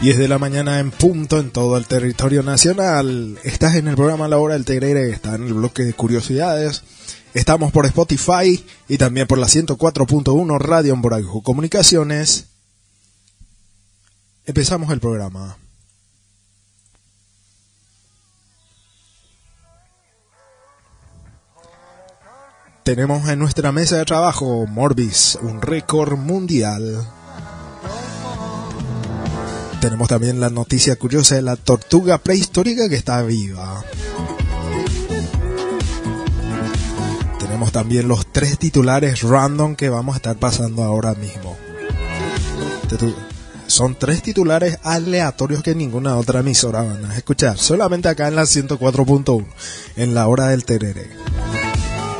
10 de la mañana en punto en todo el territorio nacional. Estás en el programa La Hora del Tegrere, está en el bloque de curiosidades. Estamos por Spotify y también por la 104.1 Radio en Comunicaciones. Empezamos el programa. Tenemos en nuestra mesa de trabajo Morbis, un récord mundial. Tenemos también la noticia curiosa de la tortuga prehistórica que está viva. Tenemos también los tres titulares random que vamos a estar pasando ahora mismo. Son tres titulares aleatorios que ninguna otra emisora van a escuchar. Solamente acá en la 104.1, en la hora del terere.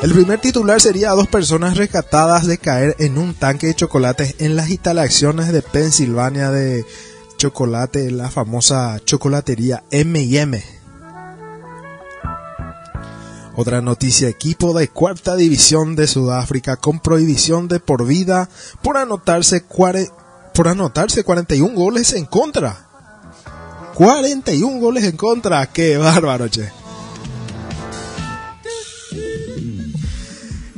El primer titular sería dos personas rescatadas de caer en un tanque de chocolates en las instalaciones de Pensilvania de chocolate, la famosa chocolatería M&M. Otra noticia, equipo de cuarta división de Sudáfrica con prohibición de por vida por anotarse, por anotarse 41 goles en contra. 41 goles en contra, qué bárbaro, che.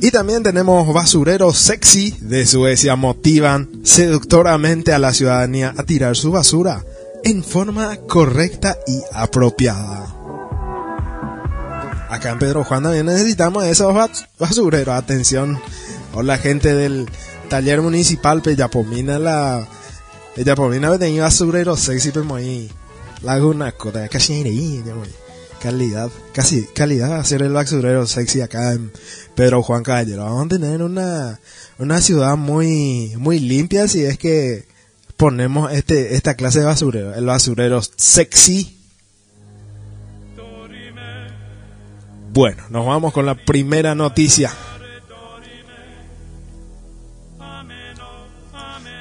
Y también tenemos basureros sexy de Suecia motivan seductoramente a la ciudadanía a tirar su basura en forma correcta y apropiada. Acá en Pedro Juan también necesitamos esos basureros. Atención, hola gente del taller municipal Pellapomina la Pellapomina tenía basurero sexy pero muy laguna cota casi calidad, casi calidad hacer el basurero sexy acá en Pedro Juan Caballero. Vamos a tener una, una ciudad muy, muy limpia si es que ponemos este, esta clase de basurero, el basurero sexy. Bueno, nos vamos con la primera noticia.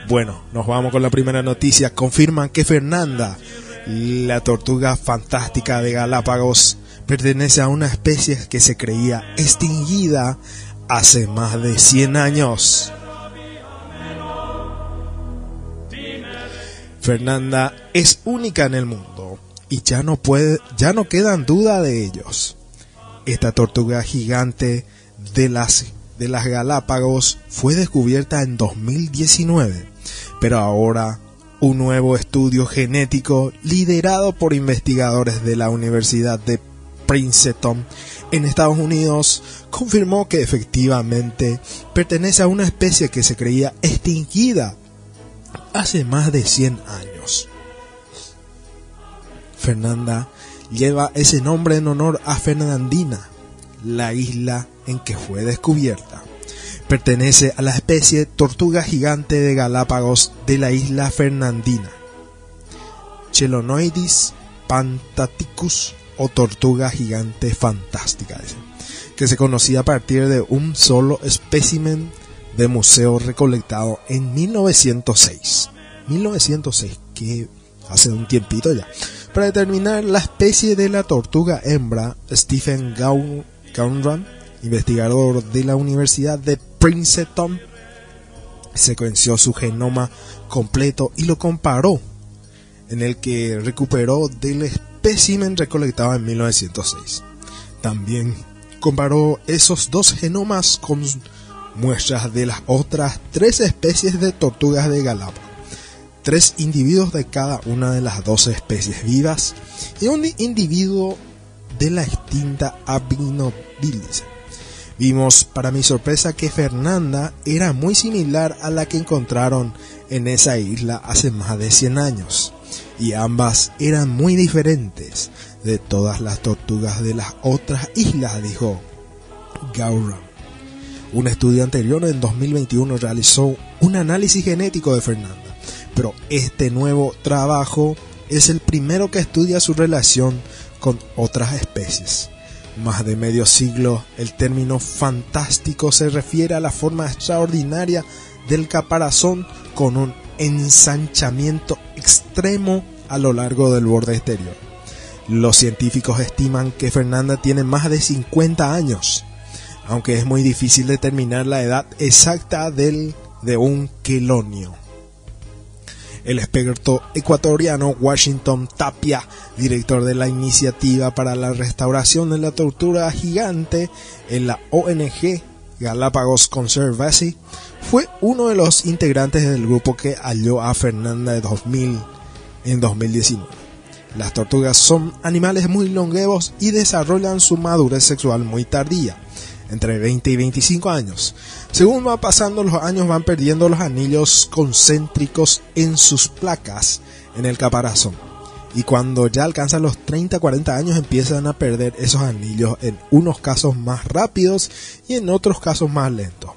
Bueno, nos vamos con la primera noticia. Confirman que Fernanda la tortuga fantástica de Galápagos pertenece a una especie que se creía extinguida hace más de 100 años. Fernanda es única en el mundo y ya no puede, ya no quedan duda de ellos. Esta tortuga gigante de las de las Galápagos fue descubierta en 2019, pero ahora un nuevo estudio genético liderado por investigadores de la Universidad de Princeton en Estados Unidos confirmó que efectivamente pertenece a una especie que se creía extinguida hace más de 100 años. Fernanda lleva ese nombre en honor a Fernandina, la isla en que fue descubierta. Pertenece a la especie tortuga gigante de Galápagos de la isla Fernandina. Chelonoidis pantaticus o tortuga gigante fantástica, que se conocía a partir de un solo espécimen de museo recolectado en 1906. 1906, que hace un tiempito ya. Para determinar la especie de la tortuga hembra, Stephen Gaunran, investigador de la Universidad de Princeton secuenció su genoma completo y lo comparó, en el que recuperó del espécimen recolectado en 1906. También comparó esos dos genomas con muestras de las otras tres especies de tortugas de Galápagos, tres individuos de cada una de las dos especies vivas y un individuo de la extinta Abinobilis Vimos, para mi sorpresa, que Fernanda era muy similar a la que encontraron en esa isla hace más de 100 años, y ambas eran muy diferentes de todas las tortugas de las otras islas, dijo Gauram. Un estudio anterior en 2021 realizó un análisis genético de Fernanda, pero este nuevo trabajo es el primero que estudia su relación con otras especies más de medio siglo, el término fantástico se refiere a la forma extraordinaria del caparazón con un ensanchamiento extremo a lo largo del borde exterior. Los científicos estiman que Fernanda tiene más de 50 años, aunque es muy difícil determinar la edad exacta del, de un quelonio. El experto ecuatoriano Washington Tapia, director de la iniciativa para la restauración de la tortuga gigante en la ONG Galápagos Conservancy, fue uno de los integrantes del grupo que halló a Fernanda de 2000 en 2019. Las tortugas son animales muy longevos y desarrollan su madurez sexual muy tardía, entre 20 y 25 años. Según va pasando los años van perdiendo los anillos concéntricos en sus placas en el caparazón. Y cuando ya alcanzan los 30-40 años empiezan a perder esos anillos en unos casos más rápidos y en otros casos más lentos.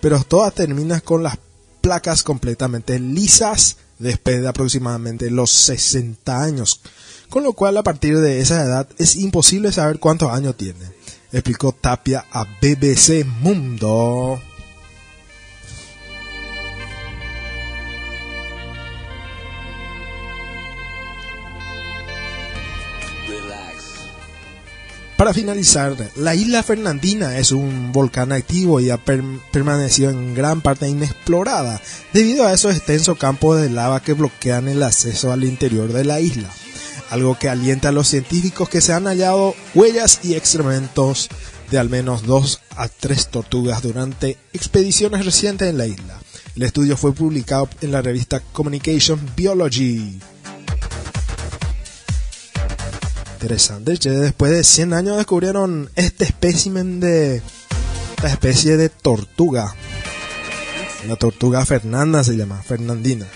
Pero todas terminan con las placas completamente lisas después de aproximadamente los 60 años. Con lo cual a partir de esa edad es imposible saber cuántos años tiene. Explicó Tapia a BBC Mundo. Para finalizar, la isla Fernandina es un volcán activo y ha permanecido en gran parte inexplorada debido a esos extensos campos de lava que bloquean el acceso al interior de la isla, algo que alienta a los científicos que se han hallado huellas y excrementos de al menos dos a tres tortugas durante expediciones recientes en la isla. El estudio fue publicado en la revista Communication Biology. Interesante, después de 100 años descubrieron este espécimen de esta especie de tortuga. La tortuga Fernanda se llama, Fernandina.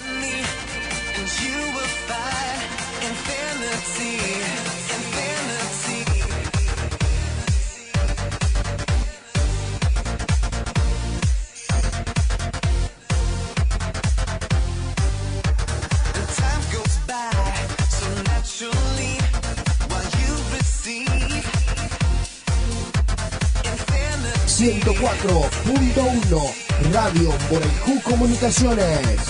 104.1 Radio Borejú Comunicaciones.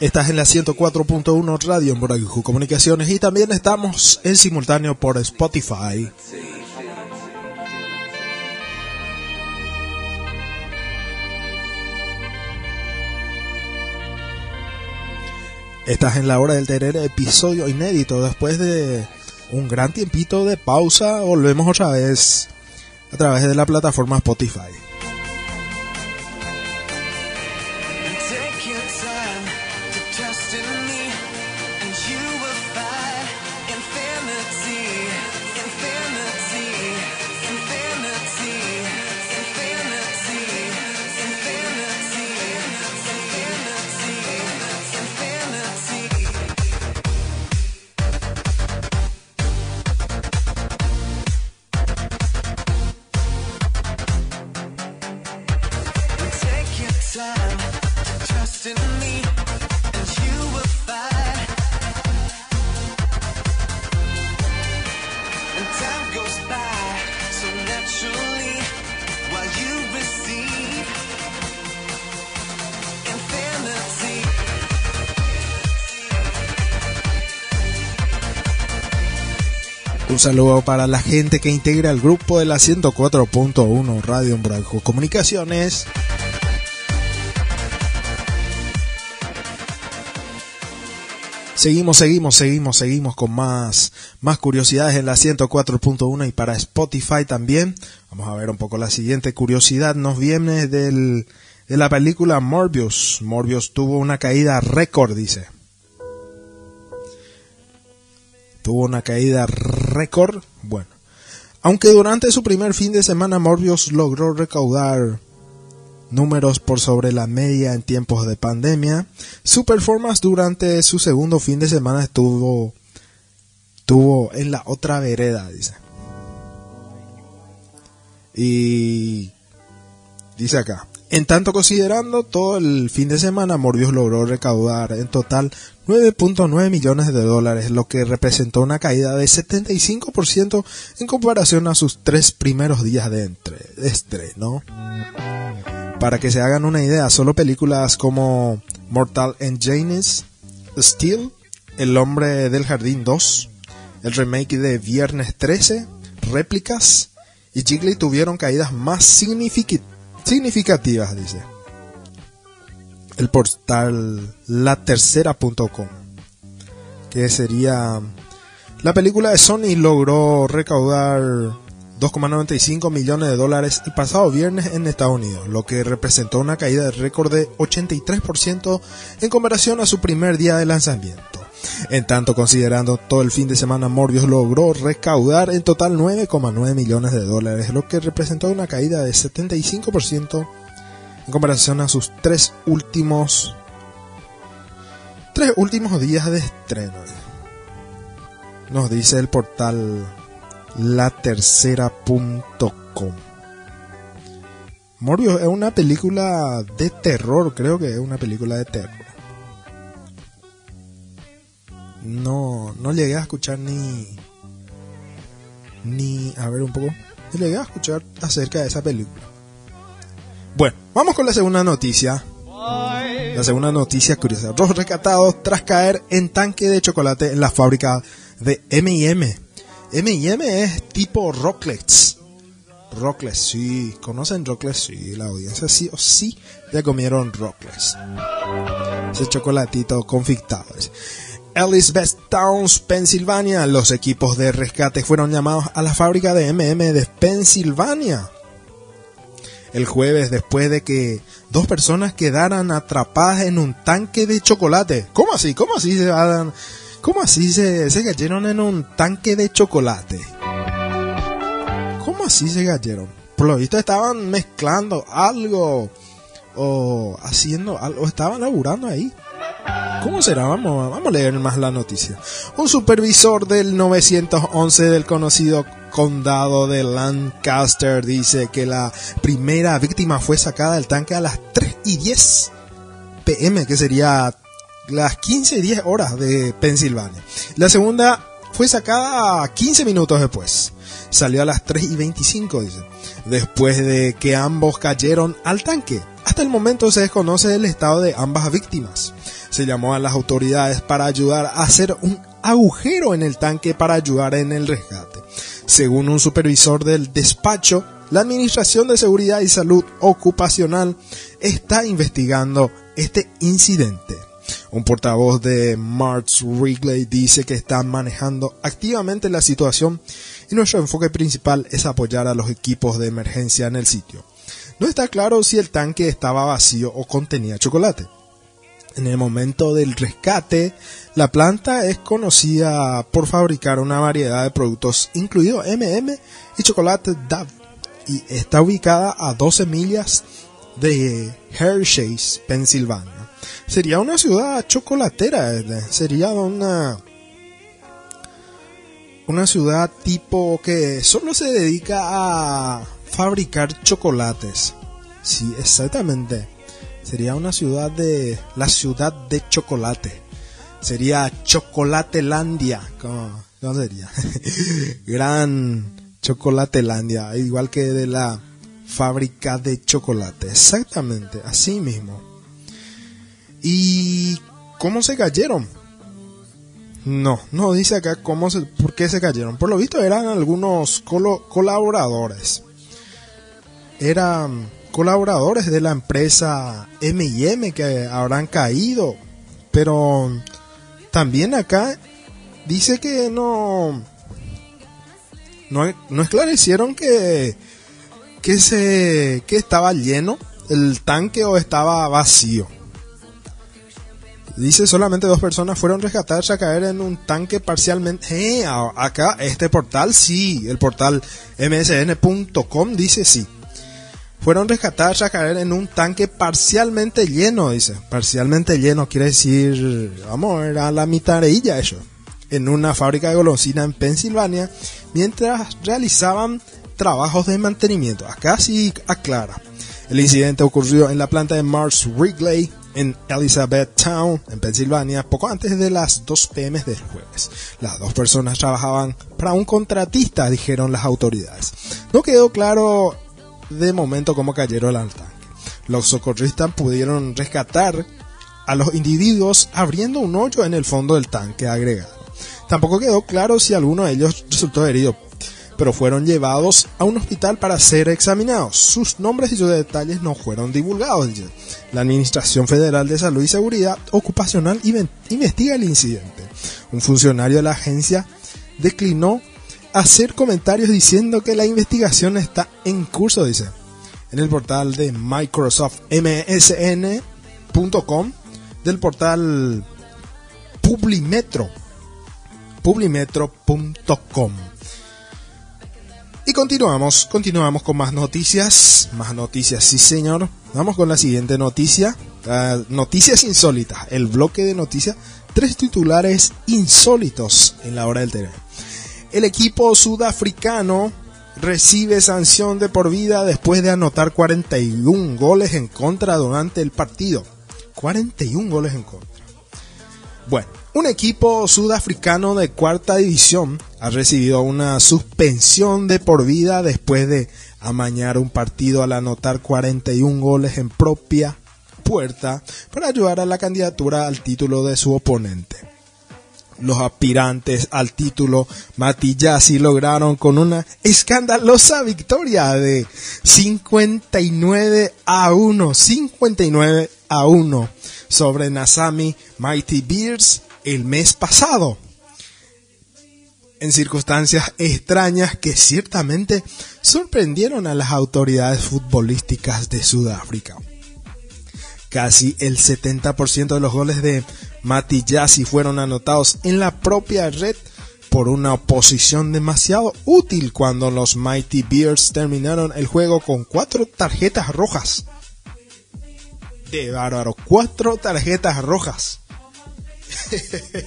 Estás en la 104.1 Radio en Comunicaciones y también estamos en simultáneo por Spotify. Estás en la hora del tener episodio inédito después de un gran tiempito de pausa, volvemos otra vez a través de la plataforma Spotify. Un saludo para la gente que integra el grupo de la 104.1 Radio Umbranco Comunicaciones. Seguimos, seguimos, seguimos, seguimos con más, más curiosidades en la 104.1 y para Spotify también. Vamos a ver un poco la siguiente curiosidad. Nos viene del, de la película Morbius. Morbius tuvo una caída récord, dice. Tuvo una caída récord. Bueno, aunque durante su primer fin de semana Morbius logró recaudar números por sobre la media en tiempos de pandemia, su performance durante su segundo fin de semana estuvo, estuvo en la otra vereda, dice. Y dice acá, en tanto considerando todo el fin de semana, Morbius logró recaudar en total 9.9 millones de dólares, lo que representó una caída de 75% en comparación a sus tres primeros días de, estreno. Para que se hagan una idea, solo películas como Mortal Engines, Steel, El hombre del jardín 2, el remake de Viernes 13, Réplicas y Jiggly tuvieron caídas más significativas significativas, dice el portal latercera.com, que sería la película de Sony logró recaudar 2,95 millones de dólares el pasado viernes en Estados Unidos, lo que representó una caída de récord de 83% en comparación a su primer día de lanzamiento. En tanto, considerando todo el fin de semana, Morbius logró recaudar en total 9,9 millones de dólares, lo que representó una caída de 75% en comparación a sus tres últimos tres últimos días de estreno. Nos dice el portal latercera.com. Morbius es una película de terror, creo que es una película de terror. No, no llegué a escuchar ni ni a ver un poco. Llegué a escuchar acerca de esa película. Bueno, vamos con la segunda noticia. La segunda noticia curiosa. Dos rescatados tras caer en tanque de chocolate en la fábrica de M&M. M&M es tipo Rocklets. Rocklets, sí. ¿Conocen Rocklets? Sí, la audiencia sí o sí ya comieron Rocklets. Ese chocolatito confitado. Elizabeth Towns, Pensilvania. Los equipos de rescate fueron llamados a la fábrica de MM de Pensilvania el jueves después de que dos personas quedaran atrapadas en un tanque de chocolate. ¿Cómo así? ¿Cómo así se van? ¿Cómo así se, cayeron en un tanque de chocolate? ¿Cómo así se cayeron? Por lo visto estaban mezclando algo o haciendo algo, estaban laburando ahí. ¿Cómo será? Vamos, vamos a leer más la noticia. Un supervisor del 911 del conocido condado de Lancaster dice que la primera víctima fue sacada del tanque a las 3 y 10 pm, que sería las 15 y 10 horas de Pensilvania. La segunda fue sacada 15 minutos después. Salió a las 3 y 25, dice. Después de que ambos cayeron al tanque. Hasta el momento se desconoce el estado de ambas víctimas. Se llamó a las autoridades para ayudar a hacer un agujero en el tanque para ayudar en el rescate. Según un supervisor del despacho, la Administración de Seguridad y Salud Ocupacional está investigando este incidente. Un portavoz de March Wrigley dice que están manejando activamente la situación y nuestro enfoque principal es apoyar a los equipos de emergencia en el sitio. No está claro si el tanque estaba vacío o contenía chocolate. En el momento del rescate, la planta es conocida por fabricar una variedad de productos, incluido MM y chocolate Dove, y está ubicada a 12 millas de Hershey's, Pensilvania. Sería una ciudad chocolatera, sería una una ciudad tipo que solo se dedica a fabricar chocolates. Sí, exactamente. Sería una ciudad de la ciudad de chocolate. Sería Chocolatelandia. ¿Cómo, cómo sería? Gran Chocolatelandia, igual que de la fábrica de chocolate. Exactamente, así mismo. ¿Y cómo se cayeron? No, no dice acá cómo se, por qué se cayeron. Por lo visto eran algunos colaboradores. Eran colaboradores de la empresa M&M que habrán caído. Pero también acá dice que no no, no esclarecieron que que se que estaba lleno el tanque o estaba vacío. Dice solamente dos personas fueron rescatadas a caer en un tanque parcialmente. Eh, acá este portal sí, el portal msn.com dice sí. Fueron rescatadas a caer en un tanque parcialmente lleno, dice. Parcialmente lleno quiere decir, vamos, era la mitad de ella eso. En una fábrica de golosina en Pensilvania, mientras realizaban trabajos de mantenimiento. Acá sí aclara. El incidente ocurrió en la planta de Mars Wrigley, en Elizabeth Town, en Pensilvania, poco antes de las 2 pm del jueves. Las dos personas trabajaban para un contratista, dijeron las autoridades. No quedó claro de momento cómo cayeron al tanque. Los socorristas pudieron rescatar a los individuos abriendo un hoyo en el fondo del tanque agregado. Tampoco quedó claro si alguno de ellos resultó herido pero fueron llevados a un hospital para ser examinados. Sus nombres y sus detalles no fueron divulgados. La Administración Federal de Salud y Seguridad Ocupacional investiga el incidente. Un funcionario de la agencia declinó hacer comentarios diciendo que la investigación está en curso, dice. En el portal de Microsoft MSN.com, del portal Publimetro, publimetro.com. Y continuamos, continuamos con más noticias, más noticias, sí señor. Vamos con la siguiente noticia, noticias insólitas, el bloque de noticias, tres titulares insólitos en la hora del terreno. El equipo sudafricano recibe sanción de por vida después de anotar 41 goles en contra durante el partido. 41 goles en contra. Bueno, un equipo sudafricano de cuarta división ha recibido una suspensión de por vida después de amañar un partido al anotar 41 goles en propia puerta para ayudar a la candidatura al título de su oponente los aspirantes al título Matillasi lograron con una escandalosa victoria de 59 a 1, 59 a 1 sobre Nasami Mighty Bears el mes pasado. En circunstancias extrañas que ciertamente sorprendieron a las autoridades futbolísticas de Sudáfrica. Casi el 70% de los goles de Matillasi fueron anotados en la propia red por una oposición demasiado útil cuando los Mighty Bears terminaron el juego con cuatro tarjetas rojas. De bárbaro, cuatro tarjetas rojas.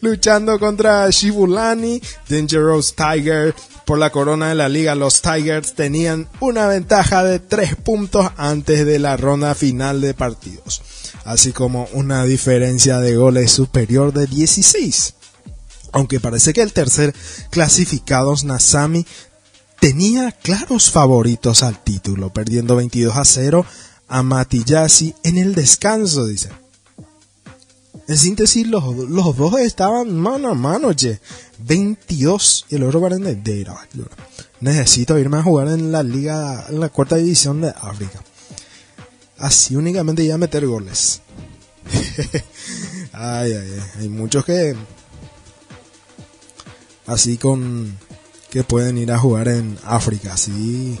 Luchando contra Shibulani, Dangerous Tiger, por la corona de la liga, los Tigers tenían una ventaja de 3 puntos antes de la ronda final de partidos, así como una diferencia de goles superior de 16. Aunque parece que el tercer clasificado, Nasami, tenía claros favoritos al título, perdiendo 22 a 0 a Matillasi en el descanso, dice. En síntesis, los, dos estaban mano a mano, che. 22 y el otro 42. Necesito irme a jugar en la liga, en la cuarta división de África. Así únicamente ya meter goles. ay, ay, ay. Hay muchos que. Así con. que pueden ir a jugar en África. Así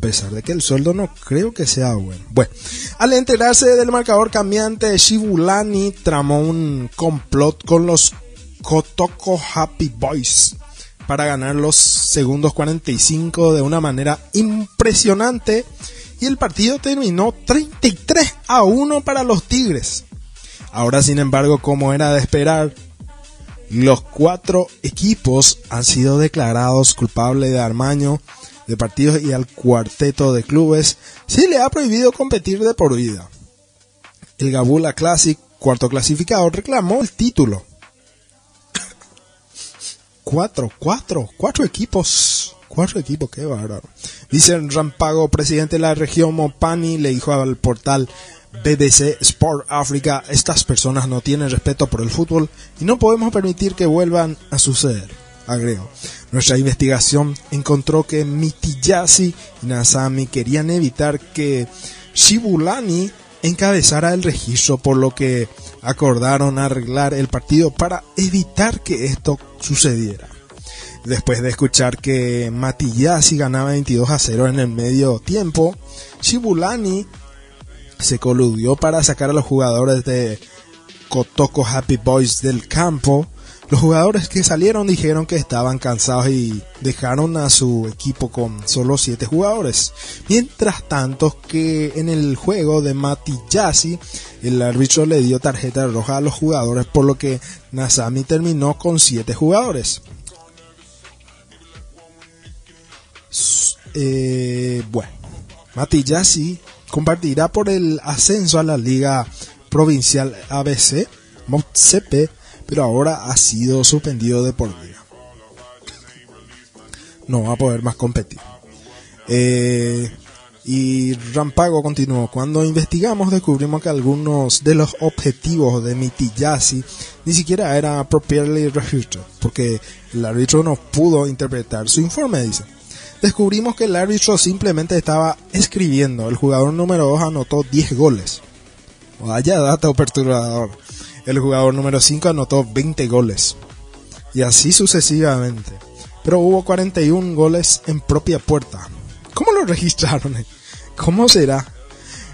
a pesar de que el sueldo no creo que sea bueno. Bueno, al enterarse del marcador cambiante, Shibulani tramó un complot con los Kotoko Happy Boys para ganar los segundos 45 de una manera impresionante y el partido terminó 33 a 1 para los Tigres. Ahora, sin embargo, como era de esperar, los cuatro equipos han sido declarados culpables de armaño de partidos y al cuarteto de clubes se le ha prohibido competir de por vida. El Gabula Classic, cuarto clasificado, reclamó el título. cuatro, cuatro, cuatro equipos. Cuatro equipos, qué bárbaro. Dice Rampago, presidente de la región Mopani, le dijo al portal BBC Sport Africa, estas personas no tienen respeto por el fútbol y no podemos permitir que vuelvan a suceder agrego. Nuestra investigación encontró que Mitiyasi y Nasami querían evitar que Shibulani encabezara el registro, por lo que acordaron arreglar el partido para evitar que esto sucediera. Después de escuchar que Matiyasi ganaba 22 a 0 en el medio tiempo, Shibulani se coludió para sacar a los jugadores de Kotoko Happy Boys del campo los jugadores que salieron dijeron que estaban cansados y dejaron a su equipo con solo 7 jugadores. Mientras tanto que en el juego de Yassi, el árbitro le dio tarjeta roja a los jugadores por lo que Nasami terminó con 7 jugadores. Eh, bueno, Yassi compartirá por el ascenso a la liga provincial ABC, MOCP pero ahora ha sido suspendido de por vida. No va a poder más competir. Eh, Y Rampago continuó, cuando investigamos descubrimos que algunos de los objetivos de Mitiyasi ni siquiera era properly registered, porque el árbitro no pudo interpretar su informe, dice. Descubrimos que el árbitro simplemente estaba escribiendo, el jugador número 2 anotó 10 goles. Vaya dato perturbador. El jugador número 5 anotó 20 goles. Y así sucesivamente. Pero hubo 41 goles en propia puerta. ¿Cómo lo registraron? ¿Cómo será?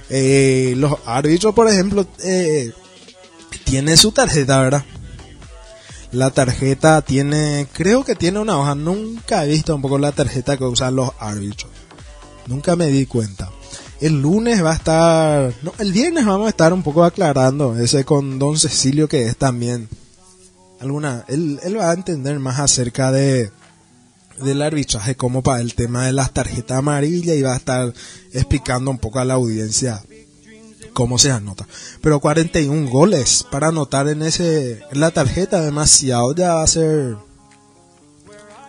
Eh, los árbitros, por ejemplo, eh, tienen su tarjeta, ¿verdad? La tarjeta tiene, creo que tiene una hoja. Nunca he visto un poco la tarjeta que usan los árbitros. Nunca me di cuenta. El lunes va a estar, no, el viernes vamos a estar un poco aclarando ese con Don Cecilio que es también alguna, él, va a entender más acerca de del arbitraje como para el tema de las tarjetas amarillas y va a estar explicando un poco a la audiencia cómo se anota. Pero 41 goles para anotar en ese en la tarjeta demasiado ya va a ser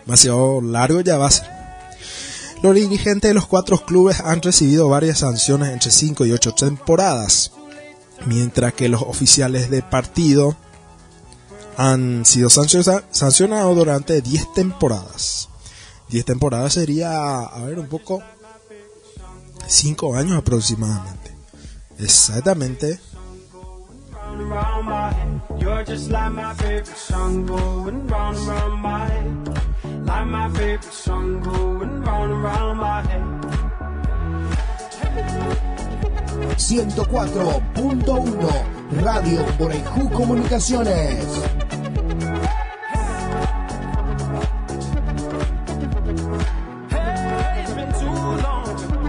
demasiado largo ya va a ser. Los dirigentes de los cuatro clubes han recibido varias sanciones entre 5 y 8 temporadas, mientras que los oficiales de partido han sido sancionados durante 10 temporadas. 10 temporadas sería, a ver, un poco, 5 años aproximadamente. Exactamente. Like my favorite song going round and round my head. 104.1 Radio Borejú Comunicaciones.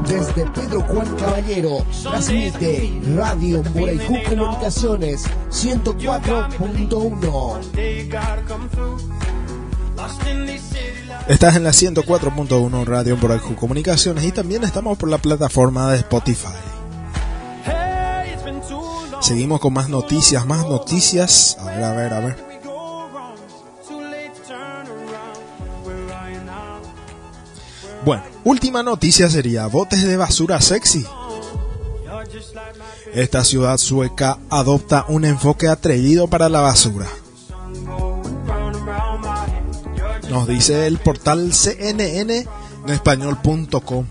Desde Pedro Juan Caballero, transmite Radio Borejú Comunicaciones 104.1. Estás en la 104.1 Radio por Comunicaciones y también estamos por la plataforma de Spotify. Seguimos con más noticias, más noticias. A ver, a ver, a ver. Bueno, última noticia sería botes de basura sexy. Esta ciudad sueca adopta un enfoque atrevido para la basura. Nos dice el portal CNN en español.com.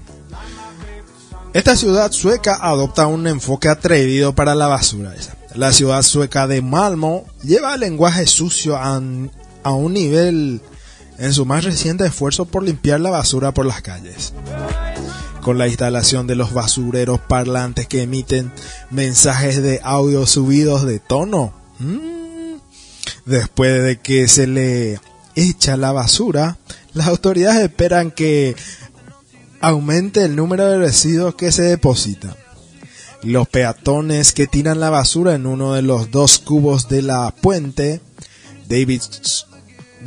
Esta ciudad sueca adopta un enfoque atrevido para la basura. La ciudad sueca de Malmo lleva el lenguaje sucio a, un nivel en su más reciente esfuerzo por limpiar la basura por las calles. Con la instalación de los basureros parlantes que emiten mensajes de audio subidos de tono. Mm. Después de que se le echa la basura, las autoridades esperan que aumente el número de residuos que se depositan. Los peatones que tiran la basura en uno de los dos cubos de la puente, David,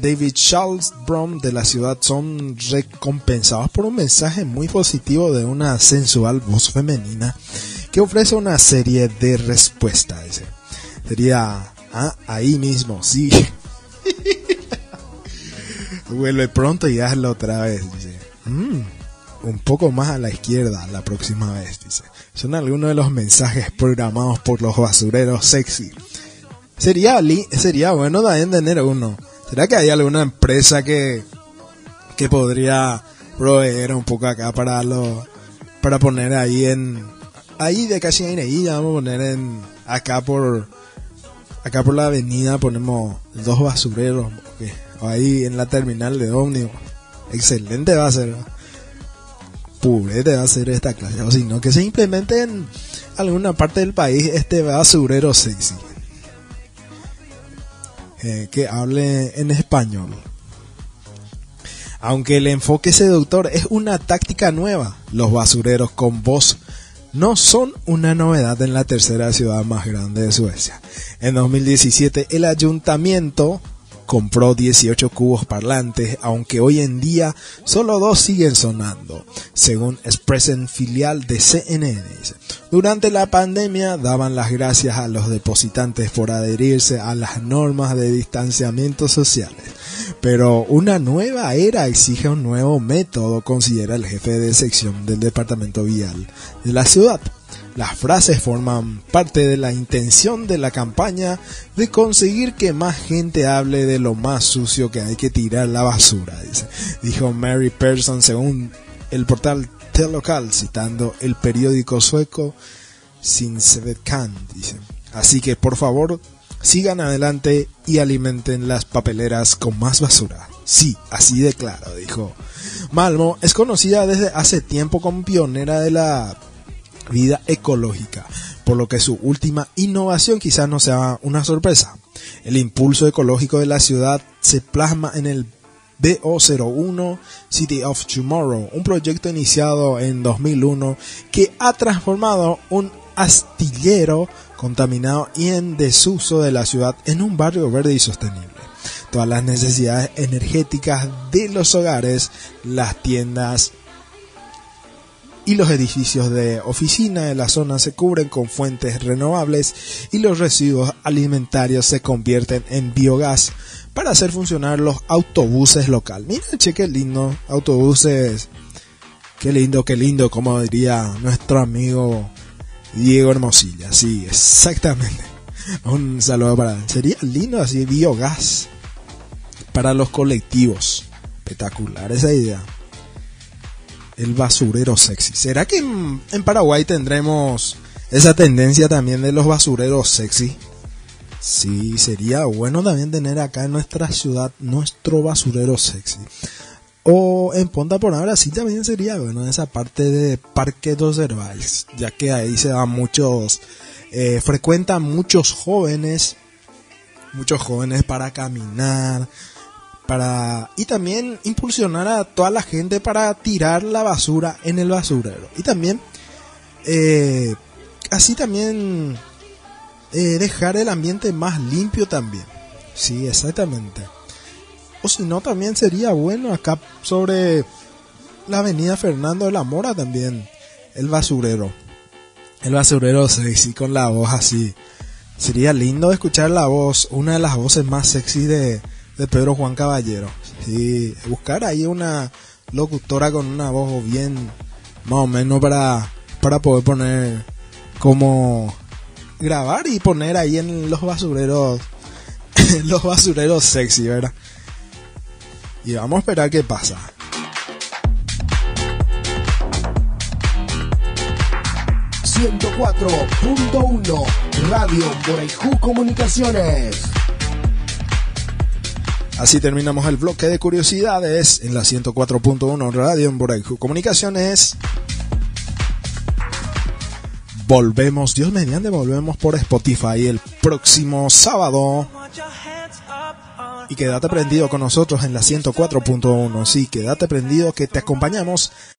David Charles Brown de la ciudad, son recompensados por un mensaje muy positivo de una sensual voz femenina que ofrece una serie de respuestas. Sería ah, ahí mismo, sí. Vuelve pronto y hazlo otra vez, dice. Mm, un poco más a la izquierda la próxima vez, dice. Son algunos de los mensajes programados por los basureros sexy. Sería, sería bueno también tener uno. ¿Será que hay alguna empresa que, que podría proveer un poco acá para lo, para poner ahí en, ahí de casi ahí, vamos a poner en, acá por, acá por la avenida ponemos dos basureros, ahí en la terminal de ómnibus. Excelente va a ser. Purete va a ser esta clase. O sino que se implemente en alguna parte del país este basurero sexy. Eh, que hable en español. Aunque el enfoque seductor es una táctica nueva, los basureros con voz no son una novedad en la tercera ciudad más grande de Suecia. En 2017 el ayuntamiento compró 18 cubos parlantes, aunque hoy en día solo dos siguen sonando, según expresan filial de CNN. Durante la pandemia daban las gracias a los depositantes por adherirse a las normas de distanciamiento sociales, Pero una nueva era exige un nuevo método, considera el jefe de sección del departamento vial de la ciudad. Las frases forman parte de la intención de la campaña de conseguir que más gente hable de lo más sucio que hay que tirar la basura, dice. Dijo Mary Persson según el portal T-Local, citando el periódico sueco Sinsvedkan, dice. Así que por favor, sigan adelante y alimenten las papeleras con más basura. Sí, así de claro, dijo. Malmo es conocida desde hace tiempo como pionera de la vida ecológica, por lo que su última innovación quizás no sea una sorpresa. El impulso ecológico de la ciudad se plasma en el BO01 City of Tomorrow, un proyecto iniciado en 2001 que ha transformado un astillero contaminado y en desuso de la ciudad en un barrio verde y sostenible. Todas las necesidades energéticas de los hogares, las tiendas, y los edificios de oficina de la zona se cubren con fuentes renovables y los residuos alimentarios se convierten en biogás para hacer funcionar los autobuses local. Mira, che, qué lindo, autobuses. Qué lindo, qué lindo, como diría nuestro amigo Diego Hermosilla. Sí, exactamente. Un saludo para. Sería lindo así, biogás para los colectivos. Espectacular esa idea el basurero sexy. ¿Será que en, Paraguay tendremos esa tendencia también de los basureros sexy? Sí, sería bueno también tener acá en nuestra ciudad nuestro basurero sexy. O en Ponta por ahora sí también sería bueno esa parte de Parque dos Herbales, ya que ahí se van muchos, eh, frecuentan muchos jóvenes, muchos jóvenes para caminar, para y también impulsionar a toda la gente para tirar la basura en el basurero. Y también eh, así también eh, dejar el ambiente más limpio también. Sí exactamente. O si no también sería bueno acá sobre la avenida Fernando de la Mora también el basurero. El basurero sexy con la voz así. Sería lindo escuchar la voz una de las voces más sexy de de Pedro Juan Caballero. Sí, buscar ahí una locutora con una voz bien más o menos para, para poder poner como grabar y poner ahí en los basureros los basureros sexy, ¿verdad? Y vamos a esperar qué pasa. ...104.1... Radio Borejú Comunicaciones. Así terminamos el bloque de curiosidades en la 104.1 Radio en Boraihu Comunicaciones. Volvemos, Dios mediante, volvemos por Spotify el próximo sábado. Y quédate prendido con nosotros en la 104.1. Sí, quédate prendido que te acompañamos